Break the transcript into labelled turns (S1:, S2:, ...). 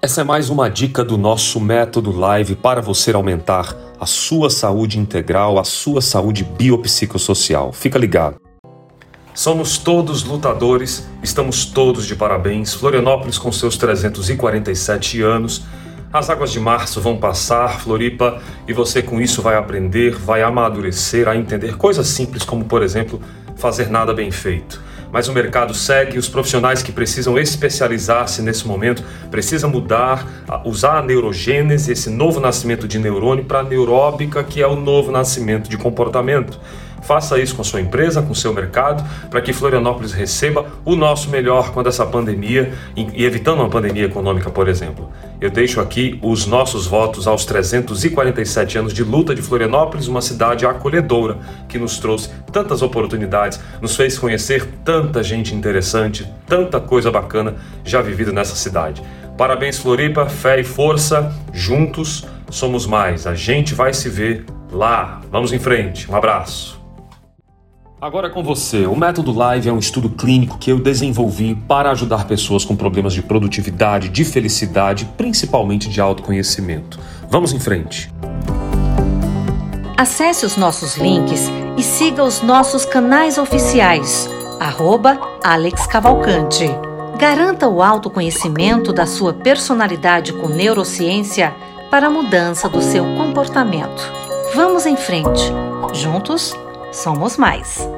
S1: Essa é mais uma dica do nosso método live para você aumentar a sua saúde integral, a sua saúde biopsicossocial. Fica ligado. Somos todos lutadores, estamos todos de parabéns. Florianópolis com seus 347 anos. As águas de março vão passar, Floripa, e você com isso vai aprender, vai amadurecer a entender coisas simples como, por exemplo, fazer nada bem feito mas o mercado segue, os profissionais que precisam especializar-se nesse momento precisam mudar, usar a neurogênese, esse novo nascimento de neurônio, para a neuróbica, que é o novo nascimento de comportamento. Faça isso com sua empresa, com seu mercado, para que Florianópolis receba o nosso melhor quando essa pandemia, e evitando uma pandemia econômica, por exemplo. Eu deixo aqui os nossos votos aos 347 anos de luta de Florianópolis, uma cidade acolhedora que nos trouxe tantas oportunidades, nos fez conhecer tanta gente interessante, tanta coisa bacana já vivida nessa cidade. Parabéns, Floripa, fé e força, juntos somos mais. A gente vai se ver lá. Vamos em frente. Um abraço. Agora com você. O método Live é um estudo clínico que eu desenvolvi para ajudar pessoas com problemas de produtividade, de felicidade, principalmente de autoconhecimento. Vamos em frente.
S2: Acesse os nossos links e siga os nossos canais oficiais. Arroba Alex Cavalcante. Garanta o autoconhecimento da sua personalidade com neurociência para a mudança do seu comportamento. Vamos em frente. Juntos, somos mais.